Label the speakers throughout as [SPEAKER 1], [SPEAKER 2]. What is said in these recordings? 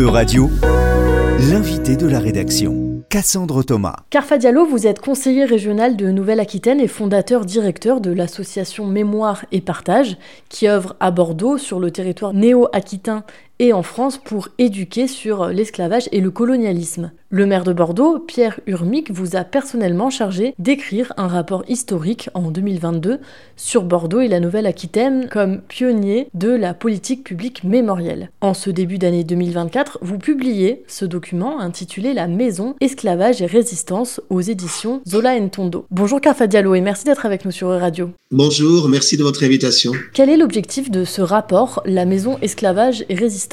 [SPEAKER 1] E-Radio, l'invité de la rédaction, Cassandre Thomas.
[SPEAKER 2] Carfa Diallo, vous êtes conseiller régional de Nouvelle-Aquitaine et fondateur directeur de l'association Mémoire et Partage, qui œuvre à Bordeaux sur le territoire néo-aquitain et en France pour éduquer sur l'esclavage et le colonialisme. Le maire de Bordeaux, Pierre Urmic, vous a personnellement chargé d'écrire un rapport historique en 2022 sur Bordeaux et la Nouvelle-Aquitaine comme pionnier de la politique publique mémorielle. En ce début d'année 2024, vous publiez ce document intitulé La maison, esclavage et résistance aux éditions Zola Tondo. Bonjour Carfa Diallo et merci d'être avec nous sur Radio.
[SPEAKER 3] Bonjour, merci de votre invitation.
[SPEAKER 2] Quel est l'objectif de ce rapport, La maison, esclavage et résistance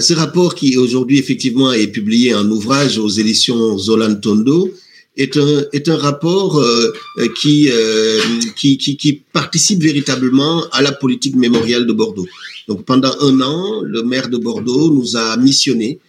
[SPEAKER 3] ce rapport qui aujourd'hui effectivement est publié en ouvrage aux éditions Zolantondo est un, est un rapport euh, euh, qui, euh, qui, qui, qui, participe véritablement à la politique mémorielle de Bordeaux. Donc pendant un an, le maire de Bordeaux nous a missionné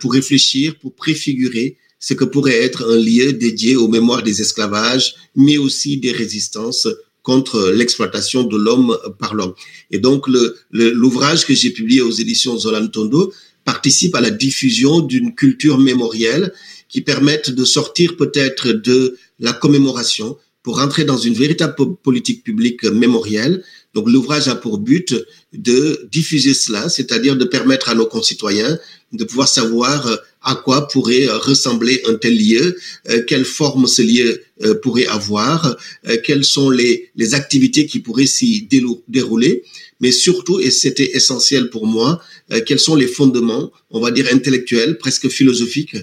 [SPEAKER 3] pour réfléchir, pour préfigurer ce que pourrait être un lieu dédié aux mémoires des esclavages, mais aussi des résistances contre l'exploitation de l'homme par l'homme. Et donc, l'ouvrage le, que j'ai publié aux éditions Zolantondo participe à la diffusion d'une culture mémorielle qui permette de sortir peut-être de la commémoration pour entrer dans une véritable politique publique mémorielle. Donc l'ouvrage a pour but de diffuser cela, c'est-à-dire de permettre à nos concitoyens de pouvoir savoir euh, à quoi pourrait euh, ressembler un tel lieu, euh, quelle forme ce lieu pourrait avoir, quelles sont les, les activités qui pourraient s'y dérouler, mais surtout, et c'était essentiel pour moi, quels sont les fondements, on va dire intellectuels, presque philosophiques,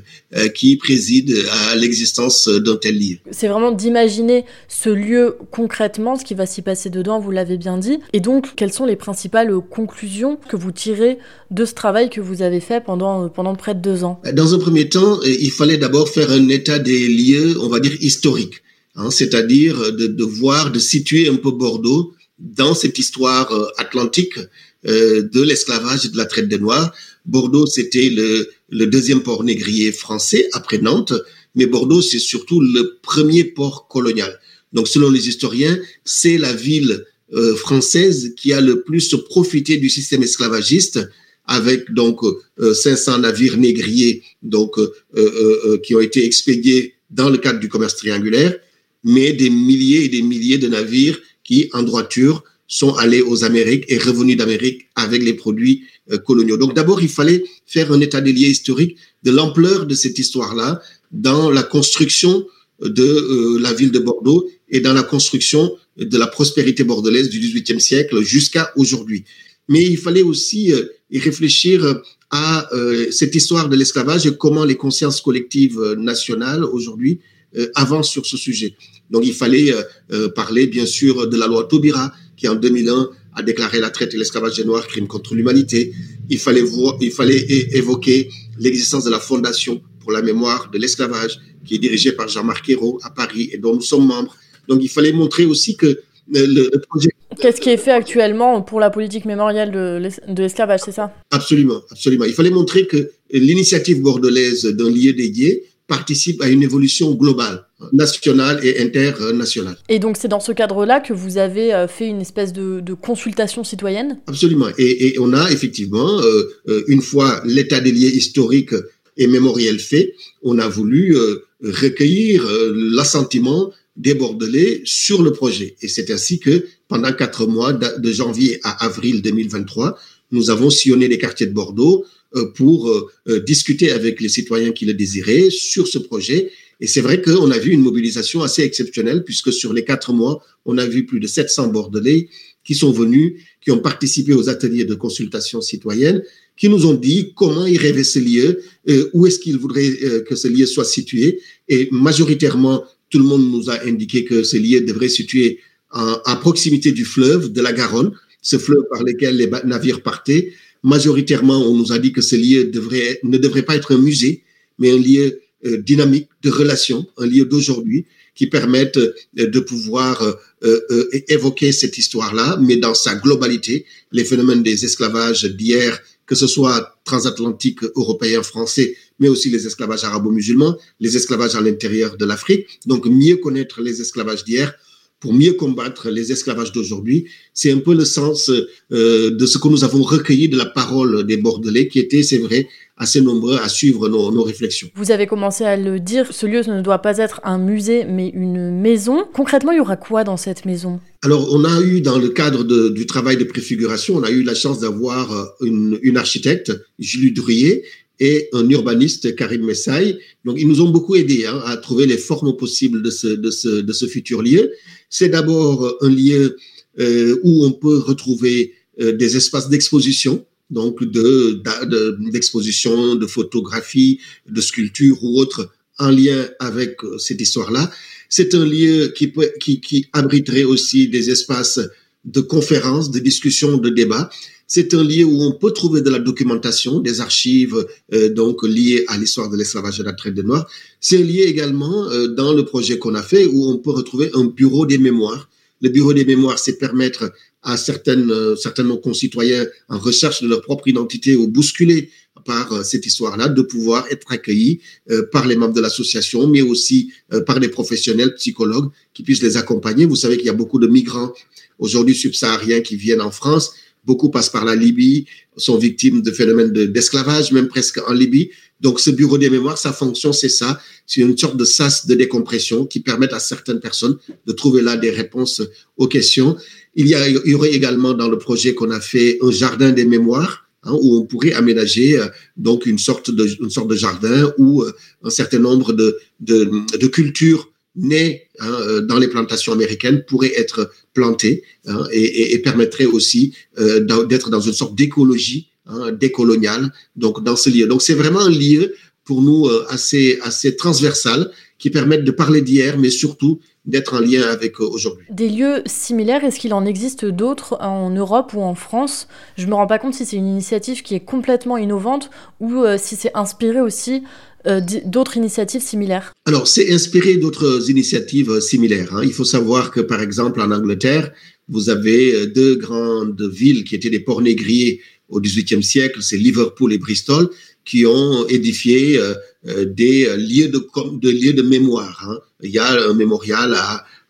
[SPEAKER 3] qui président à l'existence d'un tel lieu.
[SPEAKER 2] C'est vraiment d'imaginer ce lieu concrètement, ce qui va s'y passer dedans, vous l'avez bien dit, et donc quelles sont les principales conclusions que vous tirez de ce travail que vous avez fait pendant pendant, près de deux ans
[SPEAKER 3] Dans un premier temps, euh, il fallait d'abord faire un état des lieux, on va dire, historiques. Hein, c'est-à-dire de, voir, de situer un peu Bordeaux dans cette histoire euh, atlantique euh, de l'esclavage et de la traite des Noirs. Bordeaux, c'était le deuxième port négrier français après Nantes, mais Bordeaux, c'est surtout le premier port colonial. Donc, selon les historiens, c'est la ville française qui a le plus profité du système esclavagiste avec donc 500 euh, navires négriers donc euh, euh, qui ont été expédiés dans le cadre du commerce triangulaire, mais des milliers et des milliers de navires qui, en droiture, sont allés aux Amériques et revenus d'Amérique avec les produits coloniaux. Donc d'abord, il fallait faire un état des lieux historique de l'ampleur de cette histoire-là dans la construction de la ville de Bordeaux et dans la construction de la prospérité bordelaise du XVIIIe siècle jusqu'à aujourd'hui. Mais il fallait aussi et réfléchir à euh, cette histoire de l'esclavage et comment les consciences collectives euh, nationales aujourd'hui euh, avancent sur ce sujet. Donc il fallait parler bien sûr de la loi Taubira qui en 2001 a déclaré la traite et l'esclavage des Noirs crime contre l'humanité. Il fallait voir, il fallait évoquer l'existence de la Fondation pour la mémoire de l'esclavage qui est dirigée par Jean-Marc Ayrault à Paris et dont nous sommes membres. Donc il fallait montrer aussi que le,
[SPEAKER 2] projet Qu'est-ce qui est fait actuellement pour la politique mémorielle de l'esclavage, c'est ça?
[SPEAKER 3] Absolument, absolument. Il fallait montrer que l'initiative bordelaise d'un lieu dédié participe à une évolution globale, nationale et internationale.
[SPEAKER 2] Et donc c'est dans ce cadre-là que vous avez euh, fait une espèce de, consultation citoyenne?
[SPEAKER 3] Absolument. Et, on a effectivement, euh, euh, une fois l'état des lieux historiques et mémoriel fait, on a voulu recueillir l'assentiment des Bordelais sur le projet. Et c'est ainsi que pendant quatre mois, de janvier à avril 2023, nous avons sillonné les quartiers de Bordeaux euh, pour euh, euh, discuter avec les citoyens qui le désiraient sur ce projet. Et c'est vrai qu'on a vu une mobilisation assez exceptionnelle puisque sur les quatre mois, on a vu plus de 700 Bordelais qui sont venus, qui ont participé aux ateliers de consultation citoyenne, qui nous ont dit comment ils rêvaient ce lieu, où est-ce qu'ils voudraient que ce lieu soit situé. Et majoritairement, tout le monde nous a indiqué que ce lieu devrait se situer à proximité du fleuve, de la Garonne, ce fleuve par lequel les navires partaient. Majoritairement, on nous a dit que ce lieu devrait, ne devrait pas être un musée, mais un lieu euh, dynamique de relation, un lieu d'aujourd'hui qui permette euh, de pouvoir euh, évoquer cette histoire-là, mais dans sa globalité, les phénomènes des esclavages d'hier, que ce soit transatlantique, européen, français, mais aussi les esclavages arabo-musulmans, les esclavages à l'intérieur de l'Afrique. Donc, mieux connaître les esclavages d'hier pour mieux combattre les esclavages d'aujourd'hui. C'est un peu le sens euh, de ce que nous avons recueilli de la parole des Bordelais, qui étaient, c'est vrai, assez nombreux à suivre nos, nos, réflexions.
[SPEAKER 2] Vous avez commencé à le dire, ce lieu ne doit pas être un musée, mais une maison. Concrètement, il y aura quoi dans cette maison?
[SPEAKER 3] Alors, on a eu, dans le cadre de, du travail de préfiguration, on a eu la chance d'avoir euh, une, une architecte, Julie Drouillet, et un urbaniste, Karim Messaï. Donc, ils nous ont beaucoup aidés hein, à trouver les formes possibles de ce, de ce, de ce futur lieu. C'est d'abord un lieu euh, où on peut retrouver euh, des espaces d'exposition, donc de, d'exposition, de, photographie, de sculpture ou autre en lien avec euh, cette histoire-là. C'est un lieu qui, qui abriterait aussi des espaces de conférences, de discussions, de débats. C'est un lieu où on peut trouver de la documentation, des archives euh, donc liées à l'histoire de l'esclavage et de la traite des Noirs. C'est un lieu également euh, dans le projet qu'on a fait où on peut retrouver un bureau des mémoires. Le bureau des mémoires, c'est permettre à certaines, euh, certains de nos concitoyens en recherche de leur propre identité ou bousculés par euh, cette histoire-là, de pouvoir être accueillis euh, par les membres de l'association, mais aussi euh, par des professionnels, psychologues, qui puissent les accompagner. Vous savez qu'il y a beaucoup de migrants aujourd'hui subsahariens qui viennent en France Beaucoup passent par la Libye, sont victimes de phénomènes d'esclavage, même presque en Libye. Donc, ce bureau des mémoires, sa fonction, c'est ça. C'est une sorte de sas de décompression qui permet à certaines personnes de trouver là des réponses aux questions. Il y, a, il y aurait également dans le projet qu'on a fait un jardin des mémoires. Hein, où on pourrait aménager euh, donc une sorte de une sorte de jardin où euh, un certain nombre de de, de cultures nées hein, euh, dans les plantations américaines pourraient être plantées hein, et, et, et, permettraient aussi d'être dans une sorte d'écologie hein, décoloniale donc dans ce lieu. Donc c'est vraiment un lieu pour nous assez assez transversal qui permettent de parler d'hier, mais surtout d'être en lien avec euh, aujourd'hui.
[SPEAKER 2] Des lieux similaires, est-ce qu'il en existe d'autres en Europe ou en France? Je me rends pas compte si c'est une initiative qui est complètement innovante ou euh, si c'est inspiré aussi euh, d'autres initiatives similaires
[SPEAKER 3] Alors, c'est inspiré d'autres initiatives similaires. Hein. Il faut savoir que, par exemple, en Angleterre, vous avez deux grandes villes qui étaient des ports négriers au XVIIIe siècle, c'est Liverpool et Bristol, qui ont édifié euh, euh, des lieux de, mémoire. Hein. Il y a un mémorial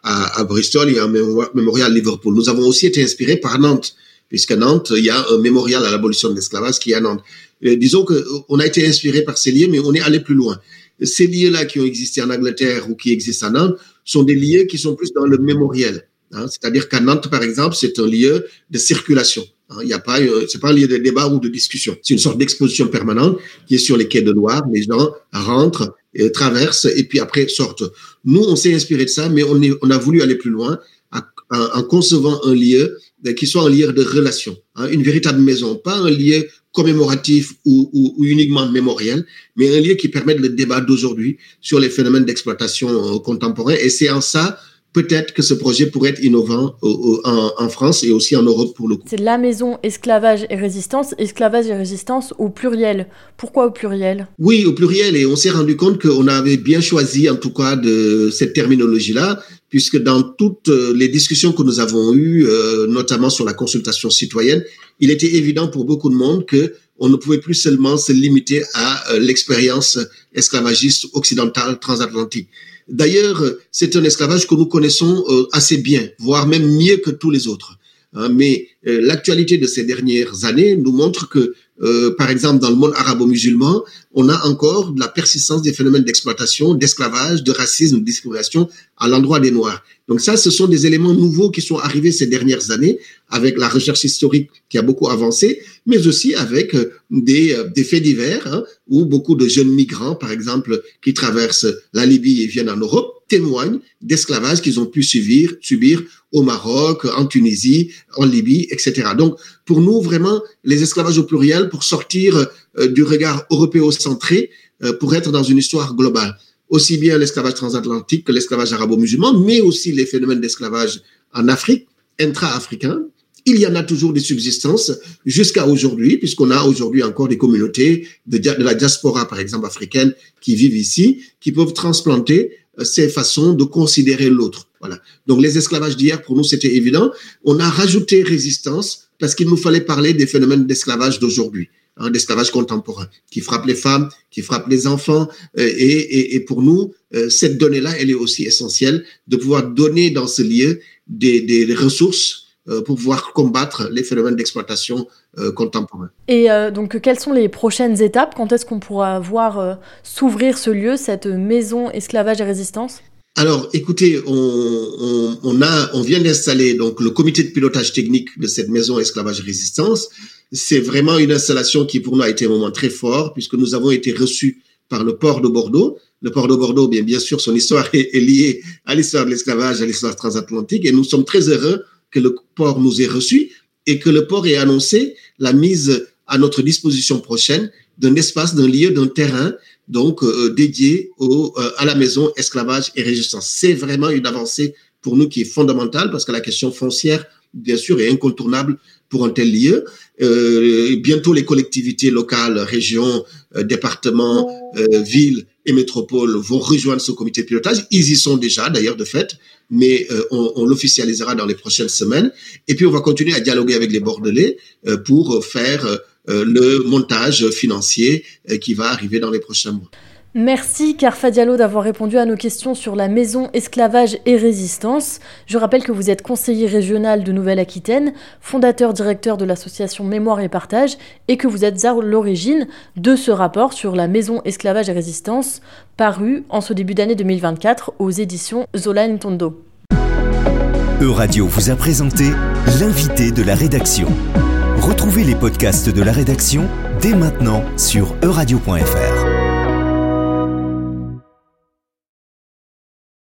[SPEAKER 3] à, Bristol, il y a un mémorial à Liverpool. Nous avons aussi été inspirés par Nantes, puisqu'à Nantes, il y a un mémorial à l'abolition de l'esclavage qui est à Nantes. Euh, disons que on a été inspiré par ces lieux, mais on est allé plus loin. Ces lieux-là qui ont existé en Angleterre ou qui existent à Nantes sont des lieux qui sont plus dans le mémoriel. Hein. C'est-à-dire qu'à Nantes, par exemple, c'est un lieu de circulation. Hein, il n'y a pas, c'est pas un lieu de débat ou de discussion. C'est une sorte d'exposition permanente qui est sur les quais de Loire. Les gens rentrent, traversent et puis après sortent. Nous, on s'est inspiré de ça, mais on, a voulu aller plus loin en, concevant un lieu qui soit un lieu de relation, hein, une véritable maison, pas un lieu commémoratif ou, uniquement mémoriel, mais un lieu qui permette le débat d'aujourd'hui sur les phénomènes d'exploitation euh, contemporains. Et c'est en ça peut-être que ce projet pourrait être innovant en, en, France et aussi en Europe pour le coup.
[SPEAKER 2] C'est la maison esclavage et résistance, esclavage et résistance au pluriel. Pourquoi au pluriel?
[SPEAKER 3] Oui, au pluriel. Et on s'est rendu compte qu'on avait bien choisi en tout cas de cette terminologie-là, puisque dans toutes les discussions que nous avons eues, euh, notamment sur la consultation citoyenne, il était évident pour beaucoup de monde que on ne pouvait plus seulement se limiter à euh, l'expérience esclavagiste occidentale transatlantique. D'ailleurs, c'est un esclavage que nous connaissons euh, assez bien, voire même mieux que tous les autres. Hein, mais euh, l'actualité de ces dernières années nous montre que, euh, par exemple, dans le monde arabo-musulman, on a encore de la persistance des phénomènes d'exploitation, d'esclavage, de racisme, de discrimination à l'endroit des Noirs. Donc ça, ce sont des éléments nouveaux qui sont arrivés ces dernières années avec la recherche historique qui a beaucoup avancé, mais aussi avec euh, des, euh, des faits divers hein, où beaucoup de jeunes migrants, par exemple, qui traversent la Libye et viennent en Europe, témoignent d'esclavage qu'ils ont pu subir, subir au Maroc, en Tunisie, en Libye, etc. Donc, pour nous, vraiment, les esclavages au pluriel, pour sortir euh, du regard européocentré, euh, pour être dans une histoire globale. Aussi bien l'esclavage transatlantique que l'esclavage arabo-musulman, mais aussi les phénomènes d'esclavage en Afrique, intra-africain, il y en a toujours des subsistances jusqu'à aujourd'hui, puisqu'on a aujourd'hui encore des communautés de, la diaspora, par exemple, africaine, qui vivent ici, qui peuvent transplanter euh, ces façons de considérer l'autre. Voilà. Donc les esclavages d'hier, pour nous, c'était évident. On a rajouté résistance parce qu'il nous fallait parler des phénomènes d'esclavage d'aujourd'hui, hein, d'esclavage contemporain, qui frappe les femmes, qui frappe les enfants. Euh, et, pour nous, cette donnée-là, elle est aussi essentielle de pouvoir donner dans ce lieu des ressources pour pouvoir combattre les phénomènes d'exploitation contemporains.
[SPEAKER 2] Et donc, quelles sont les prochaines étapes? Quand est-ce qu'on pourra voir s'ouvrir ce lieu, cette maison esclavage et résistance?
[SPEAKER 3] Alors, écoutez, on, on, a, on vient d'installer donc le comité de pilotage technique de cette maison esclavage résistance. C'est vraiment une installation qui pour nous a été un moment très fort puisque nous avons été reçus par le port de Bordeaux. Le port de Bordeaux, bien, bien sûr, son histoire est, liée à l'histoire de l'esclavage, à l'histoire transatlantique, et nous sommes très heureux que le port nous ait reçus et que le port ait annoncé la mise à notre disposition prochaine d'un espace, d'un lieu, d'un terrain donc euh, dédié au, euh, à la maison esclavage et résistance. C'est vraiment une avancée pour nous qui est fondamentale parce que la question foncière, bien sûr, est incontournable pour un tel lieu. Euh, bientôt, les collectivités locales, régions, départements, villes et métropoles vont rejoindre ce comité de pilotage. Ils y sont déjà, d'ailleurs, de fait, mais on, on l'officialisera dans les prochaines semaines. Et puis, on va continuer à dialoguer avec les Bordelais pour faire euh, le montage financier euh, qui va arriver dans les prochains mois.
[SPEAKER 2] Merci Carfa Diallo d'avoir répondu à nos questions sur la maison esclavage et résistance. Je rappelle que vous êtes conseiller régional de Nouvelle-Aquitaine, fondateur directeur de l'association Mémoire et Partage et que vous êtes à l'origine de ce rapport sur la maison esclavage et résistance paru en ce début d'année 2024 aux éditions Zola Ntondo.
[SPEAKER 1] Euradio vous a présenté l'invité de la rédaction. Retrouvez les podcasts de la rédaction dès maintenant sur euradio.fr.